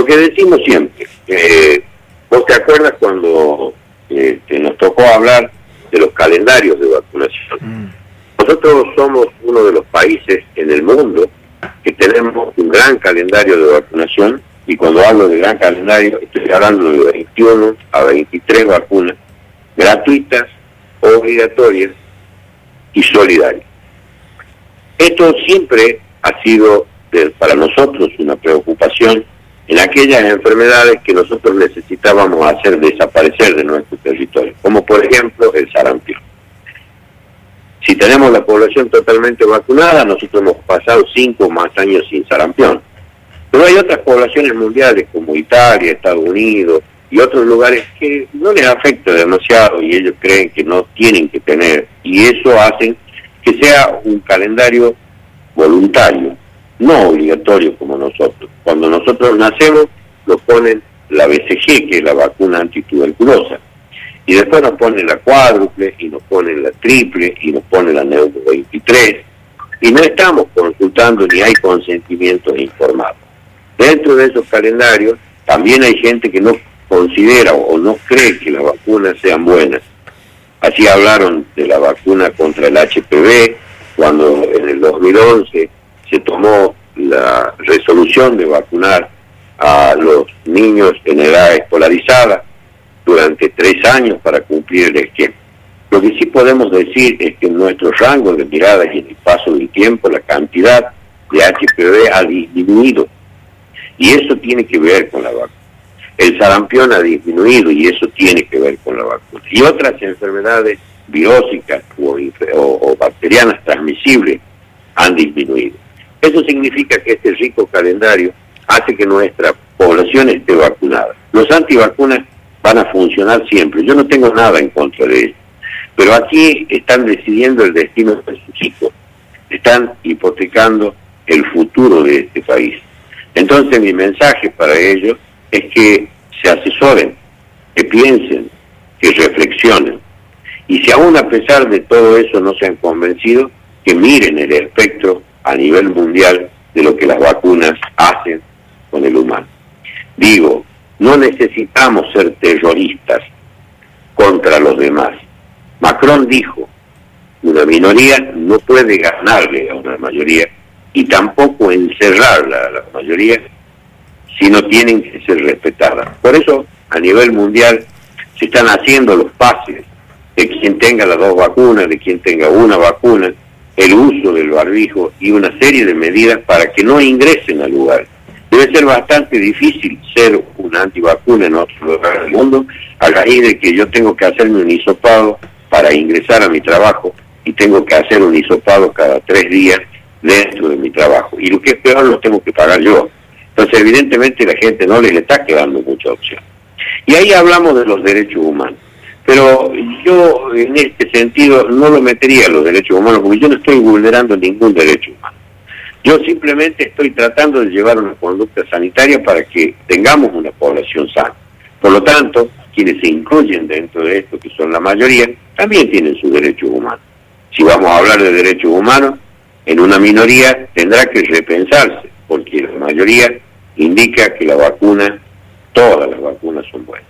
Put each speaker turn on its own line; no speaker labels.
Lo que decimos siempre, eh, vos te acuerdas cuando eh, nos tocó hablar de los calendarios de vacunación. Mm. Nosotros somos uno de los países en el mundo que tenemos un gran calendario de vacunación y cuando hablo de gran calendario estoy hablando de 21 a 23 vacunas gratuitas, obligatorias y solidarias. Esto siempre ha sido para nosotros una preocupación en aquellas enfermedades que nosotros necesitábamos hacer desaparecer de nuestro territorio, como por ejemplo el sarampión. Si tenemos la población totalmente vacunada, nosotros hemos pasado cinco más años sin sarampión. Pero hay otras poblaciones mundiales como Italia, Estados Unidos y otros lugares que no les afecta demasiado y ellos creen que no tienen que tener. Y eso hace que sea un calendario voluntario, no obligatorio como nosotros. Cuando nosotros nacemos, nos ponen la BCG, que es la vacuna antituberculosa. Y después nos ponen la cuádruple, y nos ponen la triple, y nos ponen la neuro 23. Y no estamos consultando ni hay consentimientos informados. Dentro de esos calendarios también hay gente que no considera o no cree que las vacunas sean buenas. Así hablaron de la vacuna contra el HPV, cuando en el 2011 se tomó la resolución de vacunar a los niños en edad escolarizada durante tres años para cumplir el esquema. Lo que sí podemos decir es que en nuestro rango de mirada y en el paso del tiempo la cantidad de HPV ha disminuido y eso tiene que ver con la vacuna. El sarampión ha disminuido y eso tiene que ver con la vacuna. Y otras enfermedades biológicas o, bacterianas transmisibles han disminuido. Eso significa que este rico calendario hace que nuestra población esté vacunada. Los antivacunas van a funcionar siempre. Yo no tengo nada en contra de ellos. Pero aquí están decidiendo el destino de sus hijos. Están hipotecando el futuro de este país. Entonces mi mensaje para ellos es que se asesoren, que piensen, que reflexionen. Y si aún a pesar de todo eso no se han convencido, que miren el espectro a nivel mundial de lo que las vacunas hacen con el humano. Digo, no necesitamos ser terroristas contra los demás. Macron dijo, una minoría no puede ganarle a una mayoría y tampoco encerrarla a la mayoría si no tienen que ser respetadas. Por eso, a nivel mundial, se están haciendo los pases de quien tenga las dos vacunas, de quien tenga una vacuna, el uso del barbijo y una serie de medidas para que no ingresen al lugar. Debe ser bastante difícil ser una antivacuna en otro lugar del mundo a raíz de que yo tengo que hacerme un hisopado para ingresar a mi trabajo y tengo que hacer un hisopado cada tres días dentro de mi trabajo. Y lo que es peor lo tengo que pagar yo. Entonces, evidentemente, la gente no les está quedando mucha opción. Y ahí hablamos de los derechos humanos. Pero yo, en este sentido, no lo metería a los derechos humanos, porque yo no estoy vulnerando ningún derecho humano. Yo simplemente estoy tratando de llevar una conducta sanitaria para que tengamos una población sana. Por lo tanto, quienes se incluyen dentro de esto, que son la mayoría, también tienen sus derechos humanos. Si vamos a hablar de derechos humanos, en una minoría tendrá que repensarse, porque la mayoría indica que la vacuna, todas las vacunas son buenas.